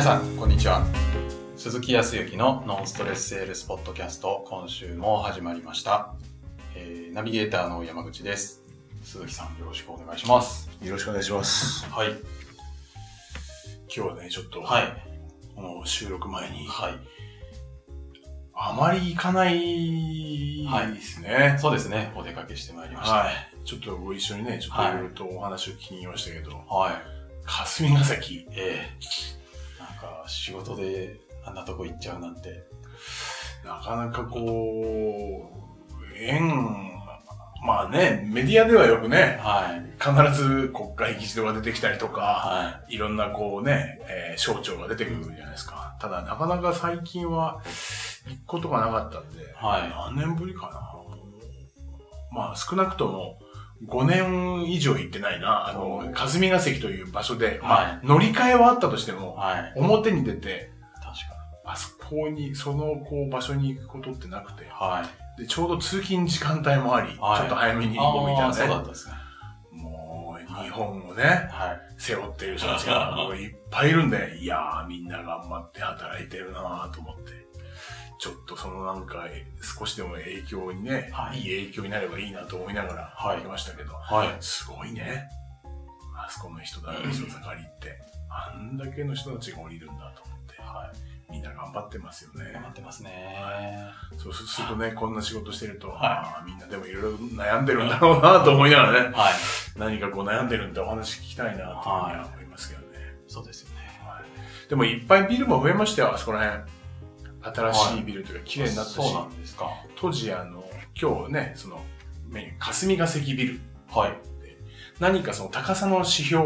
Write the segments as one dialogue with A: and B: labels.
A: 皆さん、こんにちは。鈴木康之のノンストレスセールスポッドキャスト、今週も始まりました。えーナビゲーターの山口です。鈴木さん、よろしくお願いします。
B: よろしくお願いします。
A: はい。
B: 今日はね、ちょっと、
A: はい。
B: この収録前に、
A: はい。
B: あまり行かない
A: はい
B: ですね。
A: そうですね。お出かけしてまいりました。
B: はい。ちょっとご一緒にね、ちょっと
A: はい
B: いろいろとお話を聞きましたけど、
A: はい。
B: 霞ヶ関、
A: ええか、仕事であんなとこ行っちゃうなんて。
B: なかなかこう、縁、まあね、メディアではよくね、
A: はい。
B: 必ず国会議事堂が出てきたりとか、
A: はい
B: ろんなこうね、えー省庁が出てくるじゃないですか。ただなかなか最近は行くことがなかったんで、
A: はい
B: 何年ぶりかな。まあ少なくとも5年以上行ってないな。あの、霞ヶ関という場所で、ま
A: は
B: あ乗り換えはあったとしても、
A: はい。
B: 表に出て、
A: 確か
B: あそこに、そのこう場所に行くことってなくて
A: に。、はい。
B: で、ちょうど通勤時間帯もあり、
A: はい
B: ちょっと早めに行こうみたい
A: ああ、そうだ
B: なね。
A: ったですね。
B: もう、日本をね、
A: はい。
B: 背負っている人たちがもういっぱいいるんで、いやーみんな頑張って働いてるなーと思って、ちょっとそのなんかえ少しでも影響にね、
A: はい
B: い、い影響になればいいなと思いながら
A: はい
B: ましたけど、
A: はい。
B: すごいね。あそこの人だ、人盛りって、あんだけの人たちが降りるんだと思って、
A: はい。
B: みんな頑張ってますよね
A: 頑。張ってますね。
B: そうするとね、こんな仕事してると、
A: はい
B: あーみんなでもいろいろ悩んでるんだろうなと思いながらね、
A: はい。
B: 何かこう悩んでるんでお話聞きたいなというふうには思いますけどね。
A: そうですよね。
B: でもいっぱいビルも増えましたよ、あそこら辺。新しいビルというか綺麗になったし、
A: そうなんですか。
B: 当時あの、今日ね、その、霞ヶ関ビル。
A: はい。
B: 何かその高さの指標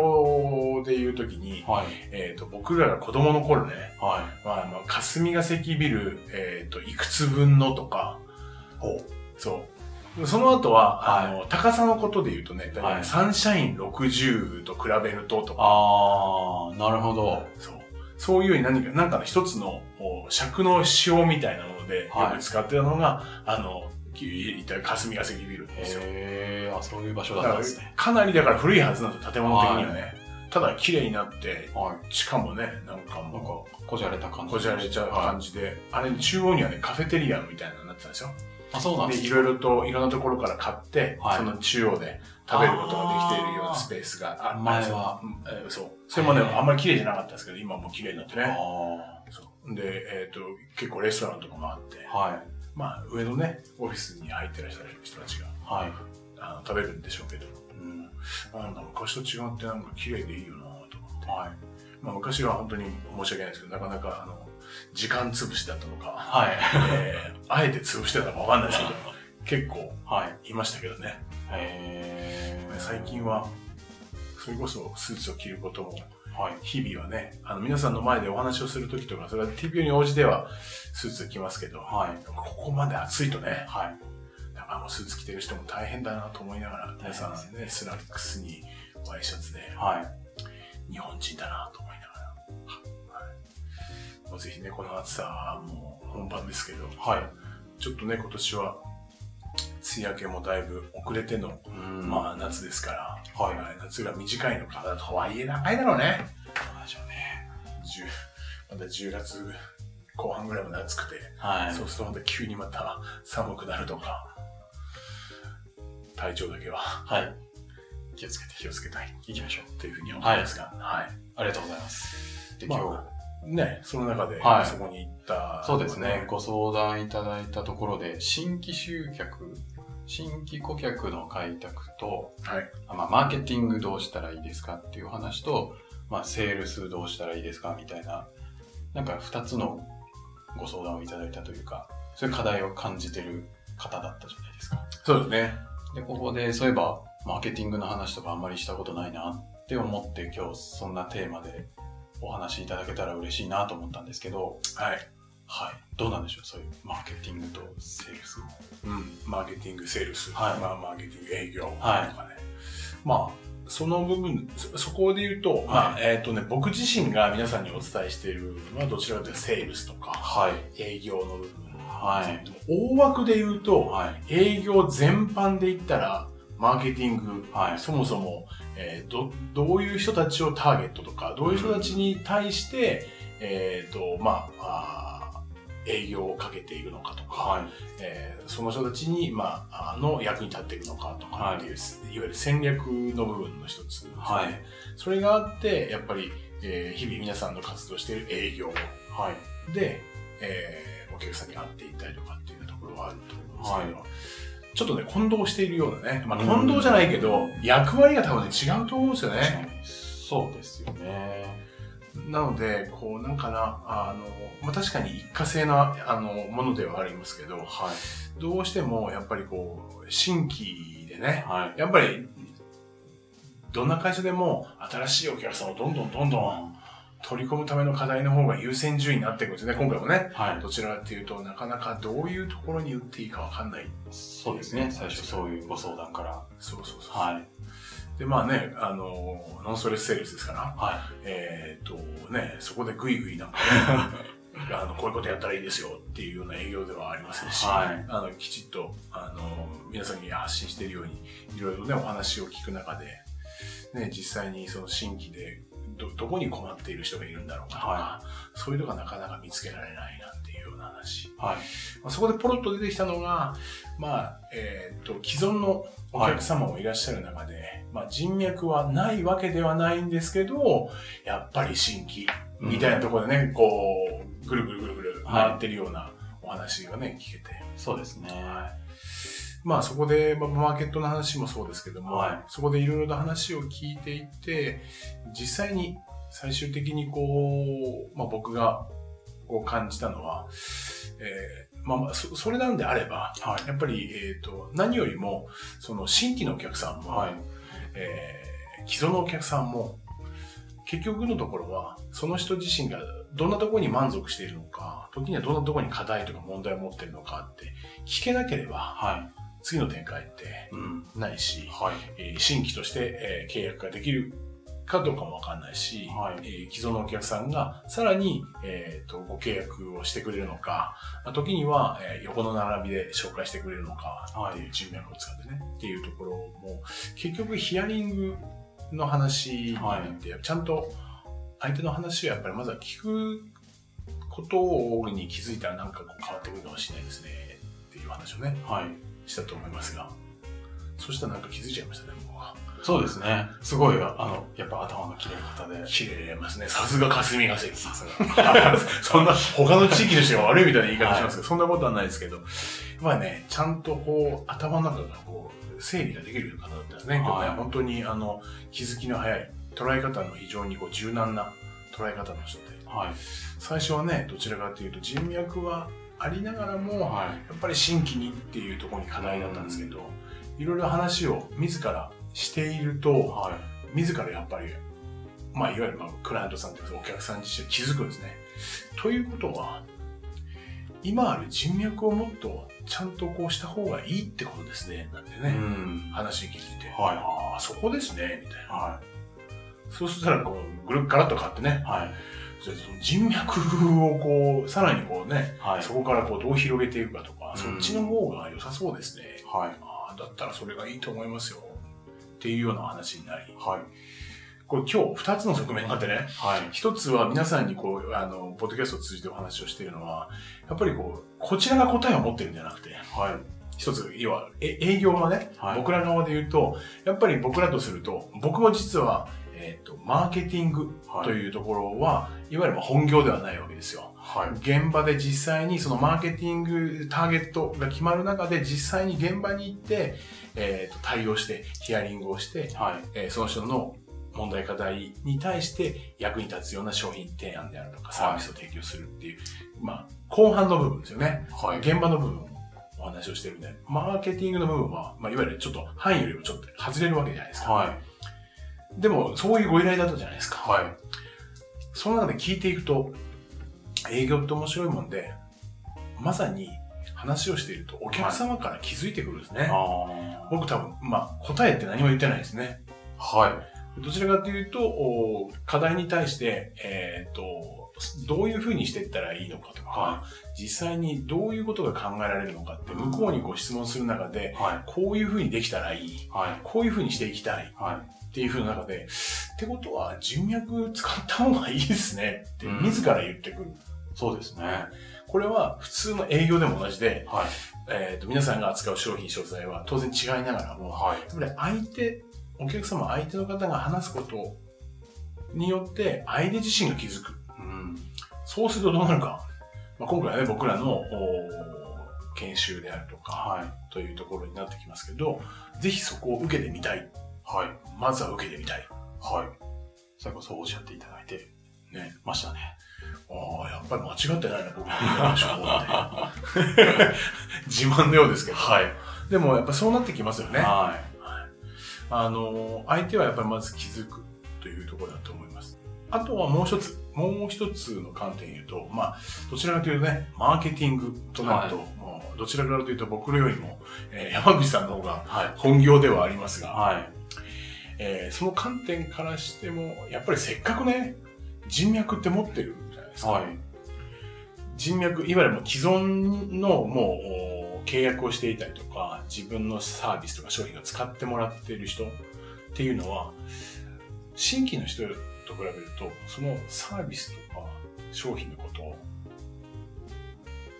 B: でいうときに、
A: はい。
B: えっ、と、僕らが子供の頃ね、
A: は
B: まあ、まあ、霞ヶ関ビル、えっ、と、いくつ分のとか、そう。その後は、
A: はい
B: あの、高さのことで言うとね、だいサンシャイン60と比べるとと
A: い。
B: か、
A: あー、なるほど。
B: そう。そういうように何か、なんかの一つの尺の指標みたいなもので、
A: はい
B: よく使ってたのが、あの、いった霞ヶ関ビルですよ。
A: へー、あ、そういう場所だったんですね。
B: かなりだから古いはずなんですよ、建物的にはね。ただ綺麗になって、
A: はい。
B: しかもね、なんか
A: なんか
B: も、
A: こじゃれた感
B: う、
A: じ。
B: こじゃれちゃう感じで、あれ中央にはね、カフェテリアみたいなのになってたんですよ。
A: あ、そうなんで
B: で、
A: す
B: いろいろと、いろんなところから買って、
A: はい
B: その中央で食べることができているようなスペースがあ
A: 前は
B: うんえーそう。それもね、あんまり綺麗じゃなかったですけど、今もう綺麗になってね。
A: あ
B: そう。で、えっ、と、結構レストランとかもあって、
A: ー。はい。
B: まあ、上のね、オフィスに入ってらっしゃる人たちが、
A: はい。
B: あの食べるんでしょうけど、
A: うん。
B: なんだ、昔と違ってなんか綺麗でいいよなと思って。
A: はい。
B: まあ、昔は本当に申し訳ないですけど、なかなか、あの、時間潰しだったのか、
A: はい。
B: えーあえて潰してたのかわかんないですけど、結 構
A: はい。
B: いましたけどね。
A: へー。
B: 最近は、それこそスーツを着ることも、
A: はい。
B: 日々はね、あの、皆さんの前でお話をするときとか、それは TPO に応じてはスーツ着ますけど、
A: はい。
B: ここまで暑いとね、
A: はい。
B: だからもうスーツ着てる人も大変だなと思いながら、皆さんね、スラックスにワイシャツで、
A: はい。
B: 日本人だなと思いながら、はい、もうぜひね、この暑さはもう本番ですけど、
A: はい。
B: ちょっとね、今年は、梅雨明けもだいぶ遅れての、
A: うん。
B: まあ夏ですから、
A: はい。
B: はい。夏が短いのか、とはいえ長いだろうね。
A: そうでしょうね。
B: 10 また10月後半ぐらいまで暑くて、
A: はい。
B: そうするとまた急にまた寒くなるとか、体調だけは。
A: はい。気をつけて。
B: 気をつけたい。
A: いきましょう。
B: というふうに思いますが、はい。
A: ありがとうございます。で、
B: まあ
A: 今
B: ね、その中で、
A: はい。
B: そこに行った、
A: 日、そうですね、ご相談いただいたところで、新規集客、新規顧客の開拓と、
B: はい。
A: あまあ、マーケティングどうしたらいいですかっていう話と、まあ、セールスどうしたらいいですかみたいな、なんか二つのご相談をいただいたというか、そういう課題を感じてる方だったじゃないですか。
B: そうですね。
A: で、ここで、そういえば、マーケティングの話とかあんまりしたことないなって思って、今日そんなテーマでお話しいただけたら嬉しいなと思ったんですけど、
B: はい。
A: はい。どうなんでしょう？そういうマーケティングとセールス。
B: うん。マーケティング、セールス、
A: はい
B: まあ、マーケティング、営業と
A: はい
B: かね。まあ、その部分、そそこで言うと、まあ、えっ、とね、僕自身が皆さんにお伝えしているのは、どちらかというとセールスとか、
A: はい。
B: 営業の部分。
A: はい。
B: 大枠で言うと、
A: はい。
B: 営業全般で言ったら、マーケティング、
A: はい
B: そもそも、えーど、どういう人たちをターゲットとか、どういう人たちに対して、えっ、と、まああー、営業をかけているのかとか、
A: はい。
B: えーその人たちに、まあ、あの役に立っていくのかとかっていう、い、わゆる戦略の部分の一つね。
A: はい
B: それがあって、やっぱり、えー日々皆さんの活動している営業
A: はい。
B: で、えーお客さんに会っていったりとかっていうところはあると思うんですけど、
A: は
B: ちょっとね、混同しているようなね、まあ、
A: うん
B: 混同じゃないけど、役割が多分ね、違うと思うんですよね。
A: そうですよね。
B: なので、こう、なんかな、あの、まあ、確かに一過性な、あの、ものではありますけど、
A: はい。
B: どうしても、やっぱりこう、新規でね、
A: はい。
B: やっぱり、どんな会社でも、新しいお客さんをどんどんどんどん取り込むための課題の方が優先順位になっていくんですね、今回もね。
A: はい。
B: どちらかっていうと、なかなかどういうところに打っていいかわかんない。
A: そうですね。最初そういうご相談から。
B: そうそうそう。
A: はい。
B: で、まあね、あの、ノンストレスセールスですから、
A: は
B: えっ、とね、そこでグイグイなんかね、あの、こういうことやったらいいですよっていうような営業ではありませんし、
A: はい。
B: あの、きちっと、あの、皆さんに発信しているように、いろいろね、お話を聞く中で、ね、実際にその新規で、ど、どこに困っている人がいるんだろうかとか、
A: は
B: そういうのがなかなか見つけられないなんていうような話。
A: い。はい。
B: まあ、そこでポロッと出てきたのが、まあ、えっ、と、既存のお客様もいらっしゃる中で、まあ、人脈はないわけではないんですけど、やっぱり新規みたいなところでね、こう、ぐるぐるぐるぐる回ってるようなお話がね、聞けて。
A: そうですね。
B: まあそこで、まあマーケットの話もそうですけども、
A: はい
B: そこでいろいろと話を聞いていって、実際に最終的にこう、まあ僕がこう感じたのは、えーまあまあそ、それなんであれば、
A: はい。
B: やっぱり、えっ、と、何よりも、その新規のお客さんも、
A: はい。
B: えー既存のお客さんも、結局のところは、その人自身がどんなところに満足しているのか、時にはどんなところに課題とか問題を持っているのかって、聞けなければ、
A: は
B: 次の展開って
A: い。うん。
B: ないし、
A: はい。
B: えー新規として、えー契約ができるかどうかもわかんないし、
A: はい
B: えー既存のお客さんがさらに、えーとご契約をしてくれるのか、まあ時には、えー横の並びで紹介してくれるのかっていう人脈を使ってね、っていうところも結局ヒアリングの話って、ちゃんと相手の話をやっぱりまずは聞くことに気づいたらなんかこう変わってくるかもしれないですねっていう話をね
A: はい。
B: したと思いますがそしたらなんか気づいちゃいましたね。
A: そうですね。すごい、あの、やっぱ頭の切れ方で。
B: 綺麗ますね。さすが霞が関。さすが。そんな、他の地域の人が悪いみたいな言い方しますけど、そんなことはないですけど、まあね、ちゃんとこう、頭の中がこう、整理ができる方だったんですね。
A: はい
B: ね、本当にあの、気づきの早い、捉え方の非常にこう、柔軟な捉え方の人で、
A: はい。
B: 最初はね、どちらかというと人脈はありながらも、
A: はい。
B: やっぱり新規にっていうところに課題だったんですけど、いろいろ話を自らしていると、
A: はい。
B: 自らやっぱり、まあ、いわゆるまあクライアントさんというかお客さん自身気づくんですね。ということは、今ある人脈をもっとちゃんとこうした方がいいってことですね。なんて
A: う
B: ね、
A: ん。
B: 話聞いて、
A: はい
B: ああ、そこですね、みたいな。
A: は
B: そうしたら、こう、ぐるっガラッと変わってね
A: い。、はい。
B: その人脈をこう、さらにこうね、
A: はい。
B: そこからこうどう広げていくかとか、
A: うん
B: そっちの方が良さそうですね。
A: はい。
B: ああ、だったらそれがいいと思いますよ。っていうような話になり、
A: はい。
B: これ今日二つの側面があってね、
A: はい。
B: 一つは皆さんにこう、あの、ポッドキャストを通じてお話をしているのは、やっぱりこう、こちらが答えを持ってるんじゃなくて、
A: はい。
B: 一つ、要は、え営業のね、
A: はい
B: 僕ら側で言うと、やっぱり僕らとすると、僕も実は、えっ、と、マーケティング
A: はい
B: というところは、い、わゆるまあ本業ではないわけですよ。
A: はい。
B: 現場で実際にそのマーケティングターゲットが決まる中で実際に現場に行って、えーと対応してヒアリングをして、
A: はい。
B: えーその人の問題課題に対して役に立つような商品提案であるとかサービスを提供するっていう、まあ後半の部分ですよね。
A: はい。
B: 現場の部分をお話をしてるんで、マーケティングの部分は、まあ、いわゆるちょっと範囲よりもちょっと外れるわけじゃないですか。
A: はい。
B: でも、そういうご依頼だったじゃないですか。
A: はい。
B: その中で聞いていくと、営業って面白いもんで、まさに話をしているとお客様から気づいてくるんですね。
A: あ
B: 僕多分、まあ、答えって何も言ってないですね。
A: あ。はい。
B: どちらかというと、お課題に対して、えっ、と、どういうふうにしていったらいいのかとか、
A: は
B: 実際にどういうことが考えられるのかって、向こうにご質問する中で、
A: はい。
B: こういうふうにできたらいい。
A: はい。
B: こういうふうにしていきたい。
A: はい。
B: っていうふうな中で、ってことは人脈使った方がいいですねって
A: うん
B: 自ら言ってくる。
A: そうですね。
B: これは普通の営業でも同じで、
A: はい。
B: えっ、と、皆さんが扱う商品、商材は当然違いながらも、
A: はい。
B: やっぱり相手、お客様、相手の方が話すことによって、相手自身が気づく。
A: うん。
B: そうするとどうなるか。まあ、今回はね、僕らのお研修であるとか、
A: はい。
B: というところになってきますけど、ぜひそこを受けてみたい。
A: はい。
B: まずは受けてみたい。
A: はい。最後そうおっしゃっていただいて
B: ね。
A: ましたね。
B: ああ、やっぱり間違ってないな、僕のって。自慢のようですけど。
A: はい。
B: でもやっぱそうなってきますよね。
A: は
B: あの、相手はやっぱりまず気づくというところだと思います。あとはもう一つ、もう一つの観点で言うと、まあ、どちらかというとね、マーケティングとなると、
A: はい
B: もうどちらかというと僕らよりも、えー山口さんの方が。本業ではありますが、
A: はい。
B: えーその観点からしても、やっぱりせっかくね、人脈って持ってるですか？
A: はい。
B: 人脈、いわゆる既存のもうお契約をしていたりとか、自分のサービスとか商品を使ってもらっている人っていうのは、新規の人と比べると、そのサービスとか商品のことを、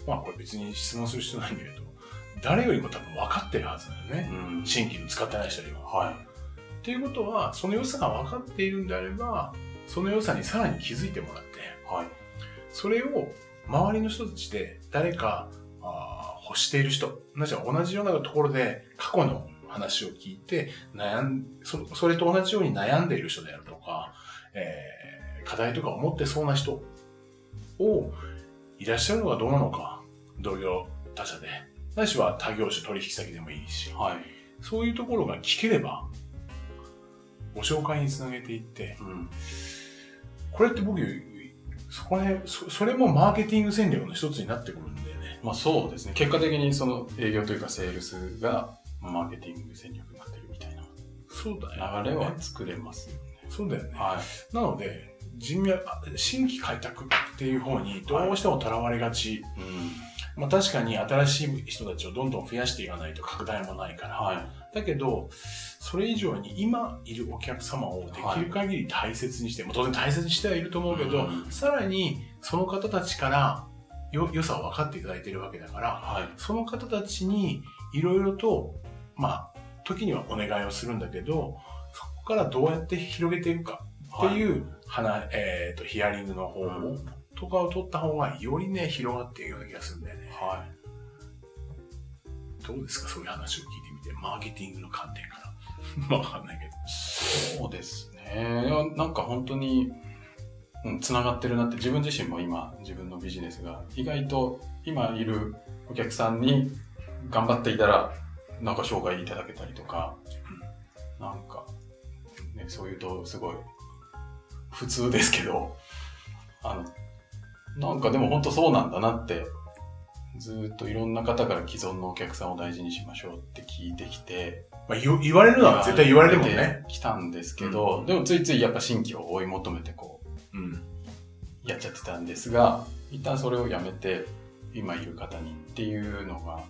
B: まあこれ別に質問する必要ないんだけど、誰よりも多分分かってるはずだよね。
A: うん。
B: 新規の使ってない人よりは。
A: はい。
B: っていうことは、その良さが分かっているんであれば、その良さにさらに気づいてもらって、
A: はい。
B: それを周りの人たちで誰かあー欲している人、同じ同じようなところで過去の話を聞いて悩んそ、それと同じように悩んでいる人であるとか、えー課題とかを持ってそうな人をいらっしゃるのがどうなのか、同業他社で、ないしは他業種取引先でもいいし、
A: はい。
B: そういうところが聞ければ、ご紹介につなげていって、
A: うん。
B: これって僕、そこね、そそれもマーケティング戦略の一つになってくるんだよね。
A: まあそうですね。結果的にその営業というかセールスがマーケティング戦略になってるみたいな
B: そうだよ、
A: 流れは作れますよね。
B: そうだよね。
A: はい。
B: なので、人脈、あ新規開拓っていう方にどうしてもとらわれがち。
A: うん。
B: まあ確かに新しい人たちをどんどん増やしていかないと拡大もないから。
A: はい。
B: だけど、それ以上に今いるお客様をできる限り大切にして、もう当然大切にしてはいると思うけど、
A: うん
B: さらにその方たちからよ良さを分かっていただいているわけだから、
A: はい。
B: その方たちにいろいろと、まあ、時にはお願いをするんだけど、そこからどうやって広げていくかって
A: う。
B: いう、話えっ、と、ヒアリングの方法
A: うん
B: とかを取った方が、よりね、広がっていくような気がするんだよね。
A: は
B: どうですか？そういう話を聞いてみて。マーケティングの観点から。わかんないけど。
A: そうですね。なんか本当に、うん、つながってるなって自分自身も今自分のビジネスが意外と今いるお客さんに頑張っていたらなんか紹介いただけたりとか、なんか、ね、そういうとすごい普通ですけど、あの、なんかでも本当そうなんだなって、ずっといろんな方から既存のお客さんを大事にしましょうって聞いてきて、
B: まあ、言言われるのは絶対言われるもんね。。
A: 来たんですけど、でもついついやっぱ新規を追い求めてこ
B: うん。
A: う、やっちゃってたんですが、一旦それをやめて、今いる方にっていうのが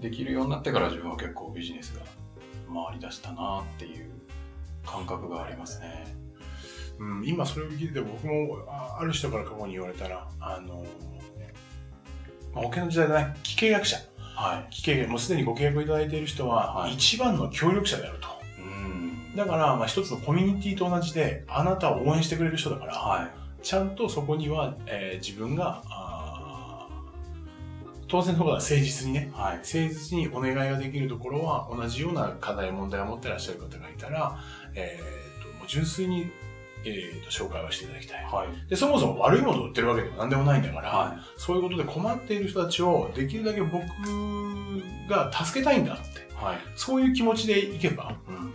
A: できるようになってから自分は結構ビジネスが回り出したなっていう感覚がありますね。
B: うん、今それを聞いてて僕もあある人から過去に言われたら、あの、まあ、保険の時代だね、既契約者。
A: はい。
B: 既契約、もうすでにご契約いただいている人は、
A: はい
B: 一番の協力者であると。
A: うん。
B: だから、まあ、一つのコミュニティと同じで、あなたを応援してくれる人だから、
A: はい。
B: ちゃんとそこには、えー自分が、当然のことは誠実にね、
A: はい。
B: 誠実にお願いができるところは、同じような課題、問題を持ってらっしゃる方がいたら、えーともう純粋に、えーと紹介をしていただきたい。
A: はい。
B: で、そもそも悪いものを売ってるわけでも何でもないんだから、
A: は
B: そういうことで困っている人たちをできるだけ僕が助けたいんだって、
A: い。はい。
B: そういう気持ちでいけば、
A: うん。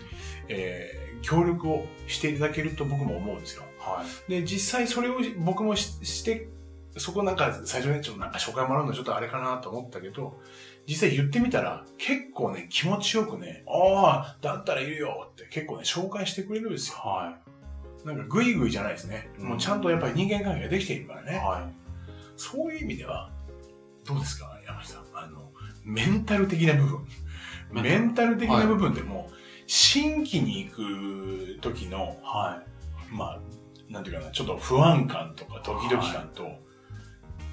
B: えー協力をしていただけると僕も思うんですよ。
A: はい。
B: で、実際それを僕もしして、そこなんか最初ね、ちょっとなんか紹介もらうのちょっとあれかなと思ったけど、実際言ってみたら結構ね、気持ちよくね、ああ、だったらいるよって結構ね、紹介してくれるんですよ。
A: は
B: なんかグイグイじゃないですね。もうちゃんとやっぱり人間関係ができているからね。
A: は
B: そういう意味では、どうですか、山下さん。あの、メンタル的な部分。
A: メンタル
B: 的な部分でも、新規に行く時の、
A: い。は
B: まあ、なんていうかな、ちょっと不安感とかドキドキ感と、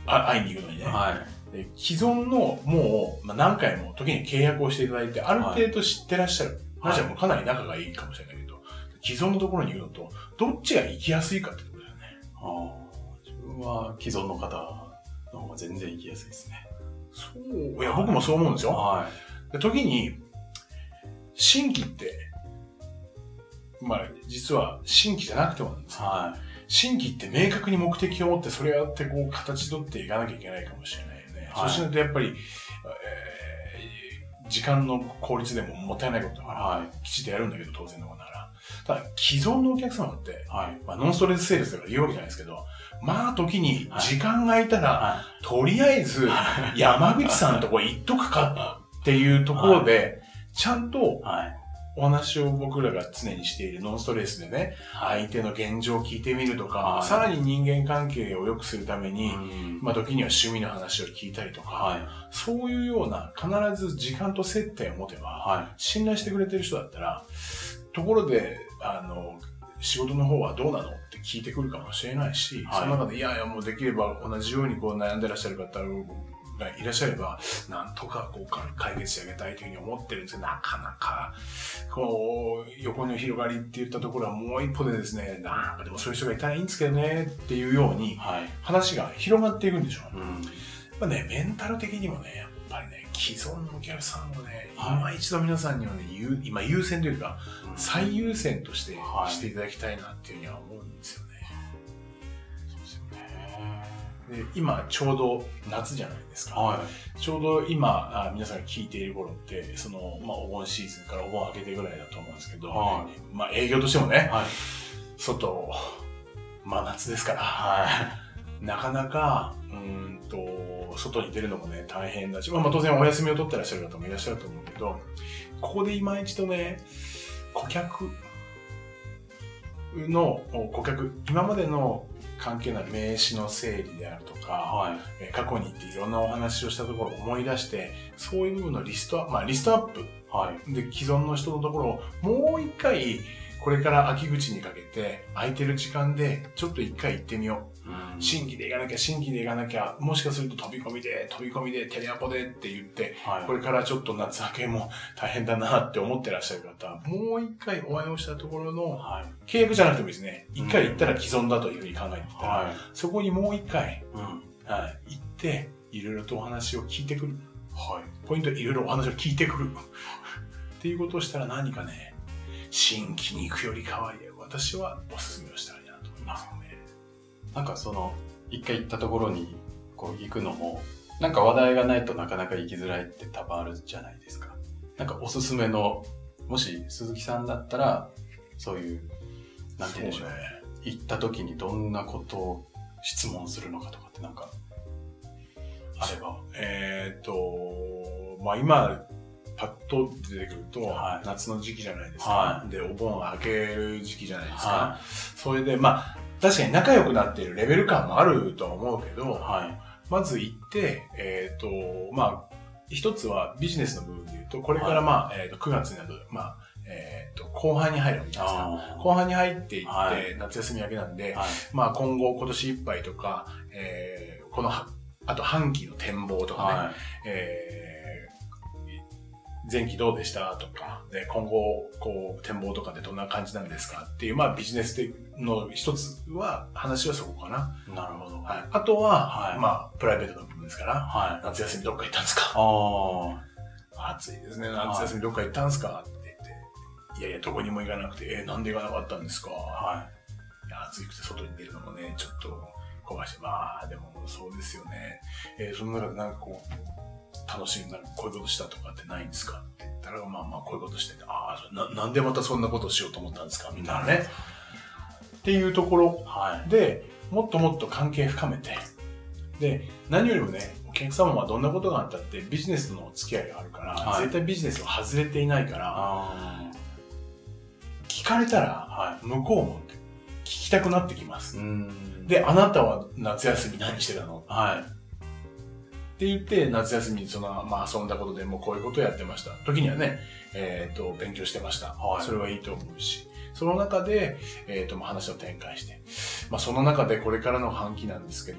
B: あ会いに行くのに
A: い。
B: ね。
A: はい。
B: で既存の、もう、まあ、何回も時に契約をしていただいて、ある程度知ってらっしゃる。
A: はい
B: 話はもうかなり仲がいいかもしれない既存のところに行くのと、どっちが行きやすいかってことだよね。
A: あー自分は既存の方の方が全然行きやすいですね。
B: そう。いや、僕もそう思うんですよ。
A: は
B: で時に、新規って、まあ、実は新規じゃなくてもなんで
A: い。
B: すよ。
A: は
B: 新規って明確に目的を持ってそれをやってこう形取っていかなきゃいけないかもしれないよね。
A: はい
B: そうしないとやっぱり、えー時間の効率でももったいないことだ
A: い。
B: から、
A: は
B: きちっとやるんだけど当然のことながら。ただ、既存のお客様って、
A: い。はい。
B: まあ、ノンストレスセールスだから言うわけじゃないですけど、まあ時に
A: はい
B: 時間が空いたら、
A: は
B: とりあえず山口さんのとこ行っとくかっていうところで、ちゃんと。お話を僕らが常にしているノンストレスでね、相手の現状を聞いてみるとか、
A: はい
B: さらに人間関係を良くするために、
A: うん
B: まあ時には趣味の話を聞いたりとか、
A: はい。
B: そういうような必ず時間と接点を持てば、
A: は
B: 信頼してくれてる人だったら、ところで、あの、仕事の方はどうなのって聞いてくるかもしれないし、
A: はい
B: その中で、いやいや、もうできれば同じようにこう悩んでらっしゃる方がいらっしゃれば、なんとかこうか解決してあげたいというふうに思ってるんですけど、なかなか、こう、横の広がりって言ったところはもう一歩でですね、なんかでもそういう人がいたらいいんですけどね、っていうよう
A: い。
B: に、
A: はい。
B: 話が広がっていくんでしょう。
A: うん。
B: まあね、メンタル的にもね、既存のお客さんをね、
A: はい
B: 今一度皆さんにはね、優今優先というか、最優先として
A: はい
B: していただきたいなっていうふうには思うんですよね。
A: そうですよね。
B: で、今ちょうど夏じゃないですか。
A: は
B: ちょうど今あ皆さんが聞いている頃って、その、まあお盆シーズンからお盆明けてぐらいだと思うんですけど、
A: は
B: まあ営業としても
A: い。
B: ね、
A: はい。
B: 外、真夏ですから、
A: は
B: なかなか、うーんと、外に出るのもね、大変だし、まあ、まあ当然お休みを取ってらっしゃる方もいらっしゃると思うけど、ここで今一度ね、顧客の、顧客、今までの関係のある名刺の整理であると
A: い。
B: か、
A: はい。
B: えー過去に行っていろんなお話をしたところを思い出して、そういう部分のリストア、まあリストアップ
A: はい。
B: で既存の人のところをもう一回、これから秋口にかけて空いてる時間でちょっと一回行ってみよう。
A: うん
B: 新規で行かなきゃ、新規で行かなきゃ、もしかすると飛び込みで、飛び込みで、テレアポでって言って、
A: はい。
B: これからちょっと夏明けも大変だなって思ってらっしゃる方、もう一回お会いをしたところの、
A: はい。
B: 契約じゃなくてもいいですね。一回行ったら既存だというふうに考えてたら、
A: は
B: そこにもう一回、
A: い。うん。
B: はい、行って、いろいろとお話を聞いてくる。
A: はい。
B: ポイントいろいろお話を聞いてくる。っていうことをしたら何かね、新規に行くよりかは、私はお勧めをしたらいいなと思います。
A: なんかその、一回行ったところにこう行くのも、なんか話題がないとなかなか行きづらいって多分あるじゃないですか。なんかおすすめの、もし鈴木さんだったら、そういう、なんて言うんでしょう。
B: ね。
A: 行った時にどんなことを質問するのかとかってなんか、あれば。
B: えーっと、まあ今、パッと出てくると、
A: はい
B: 夏の時期じゃないですか。
A: は
B: で、お盆明ける時期じゃないですか。
A: は
B: それで、まあ、確かに仲良くなっているレベル感もあるとは思うけ
A: い。
B: ど、
A: はい。
B: まず行って、えーっと、まあ、一つはビジネスの部分で言うと、これからまあ、えーっと、9月になると、まあ、えーっと、後半に入るわけじゃないですか。
A: あ
B: 後半に入っていって、
A: はい
B: 夏休み明けなんで、
A: あ。はい。
B: まあ今後、今年いっぱいとか、えーこのは、あと半期の展望とかね、
A: は
B: えー前期どうでしたとか、で、今後、こう、展望とかでどんな感じなんですかっていう、まあビジネス的の一つは、話はそこかな。
A: い。なるほど。
B: はい。あとは、
A: はい
B: まあ、プライベートの部分ですから、
A: はい。
B: 夏休みどっか行ったんですか？
A: あ
B: 暑いですね、夏休みどっか行ったんですか？って言って、いやいや、どこにも行かなくて、えーなんで行かなかったんですか？
A: あ。はい。
B: いや、暑くて外に出るのもね、ちょっと怖いし、まあ、でもそうですよね。えーその中でなんかこう、楽しい、なんかこういうことしたとかってないんですかって言ったら、まあまあこういうことしてて、ああ、ななんでまたそんなことをしようと思ったんですかみたいなね。っていうところ
A: はい。
B: で、もっともっと関係深めて、で、何よりもね、お客様はどんなことがあったってビジネスの付き合いがあるから、
A: はい
B: 絶対ビジネスを外れていないから、
A: あ
B: 聞かれたら。向こうもきたくなってきます。
A: うん。
B: で、あなたは夏休み何してたの？
A: はい。
B: って言って、夏休みにその、まあ遊んだことでもうこういうことをやってました。時にはね、えっ、と、勉強してました。
A: はい
B: それはいいと思うし、その中で、えっ、と、まあ話を展開して、まあその中でこれからの半期なんですけど、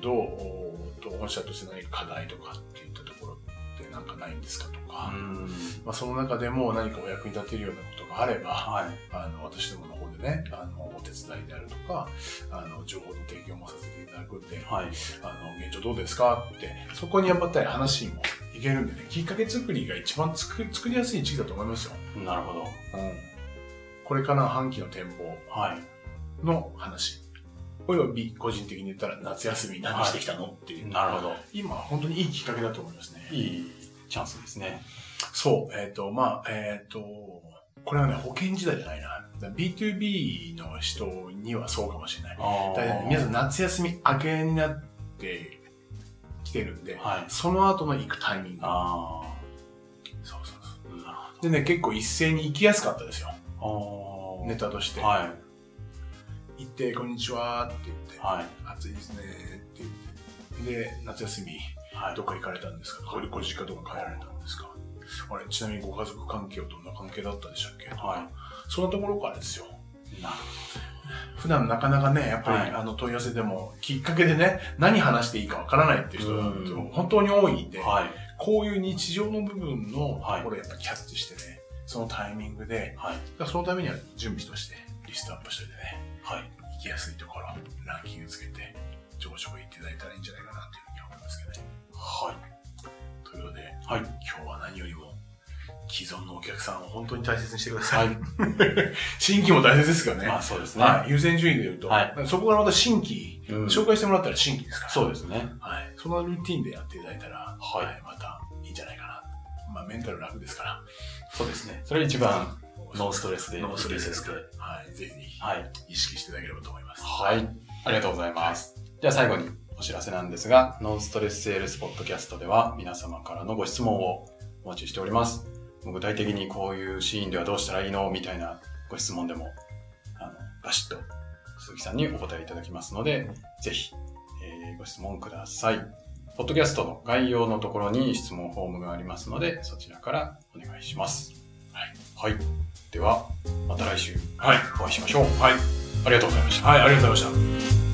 B: と御社として何か課題とかっていったところってなんかないんですかとか、
A: うん。
B: まあその中でも何かお役に立てるようなことがあれば、
A: はい。
B: あの、私どものね、あの、お手伝いであるとか、あの、情報の提供もさせていただくんで、
A: はい。
B: あの、現状どうですかって、そこにやっぱり話もいけるんでね、きっかけ作りが一番作り作りやすい時期だと思いますよ。
A: なるほど。
B: うん。これからの半期の展望
A: はい。
B: の話。および個人的に言ったら夏休み何してきたのっていう。
A: なるほど。
B: 今本当にいいきっかけだと思いますね。
A: いいチャンスですね。
B: そう、えっ、と、まあ、えっ、と、これはね、保険時代じゃないな。B2B の人にはそうかもしれない。ね皆さん夏休み明けになってきてるんで、
A: はい。
B: その後の行くタイミング。
A: あ
B: そうそうそ
A: あ。
B: う。でね、結構一斉に行きやすかったですよ。ネタとして。
A: はい。
B: 行って、こんにちはって言って、
A: はい。
B: 暑いですねって言って。で、夏休み、
A: はい。
B: どっか行かれたんですか？ごご実家とか帰られたあれ、ちなみにご家族関係はどんな関係だったでしたっけ？
A: は
B: そんなところからですよ。
A: い。なる
B: 普段なかなかね、やっぱり、
A: はい
B: あの問い合わせでも、きっかけでね、何話していいかわからないっていう人
A: うん
B: が本当に多いんで、
A: ほど。はい。
B: こういう日常の部分のと
A: はい
B: ころをやっぱキャッチしてね、そのタイミングで、
A: はい。
B: そのためには準備としてリストアップしておいてね、
A: はい。
B: 行きやすいところ、ランキングつけて、ちょこちょこ行っていただいたらいいんじゃないかなというふうに思いますけどね。
A: はい。
B: というで、
A: はい。
B: 今日は何よりも、既存のお客さんを本当に大切にしてください。
A: はい。
B: 新規も大切ですからね。
A: まあそうですね。
B: はい、優先順位で言うと、
A: はい
B: そこからまた新規、
A: うん
B: 紹介してもらったら新規ですから。
A: そうですね。
B: はい。そのルーティンでやっていただいたら、
A: はい
B: またいいんじゃないかな。まあ、メンタル楽ですから。
A: そうですね。それ一番ノーストレスで。
B: ノーストレスですか
A: で
B: ら。はい。ぜひ、
A: はい。
B: 意識していただければと思います。
A: はい。ありがとうございます。じゃあ最後にお知らせなんですが、ノンストレスセールスポッドキャストでは皆様からのご質問をお待ちしております。具体的にこういうシーンではどうしたらいいのみたいなご質問でも、あの、バシッと鈴木さんにお答えいただきますので、ぜひ、えーご質問ください。ポッドキャストの概要のところに質問フォームがありますので、そちらからお願いします。はい。はい。では、また来週
B: はい。
A: お会いしましょう。
B: はい。
A: ありがとうございました。
B: はい、ありがとうございました。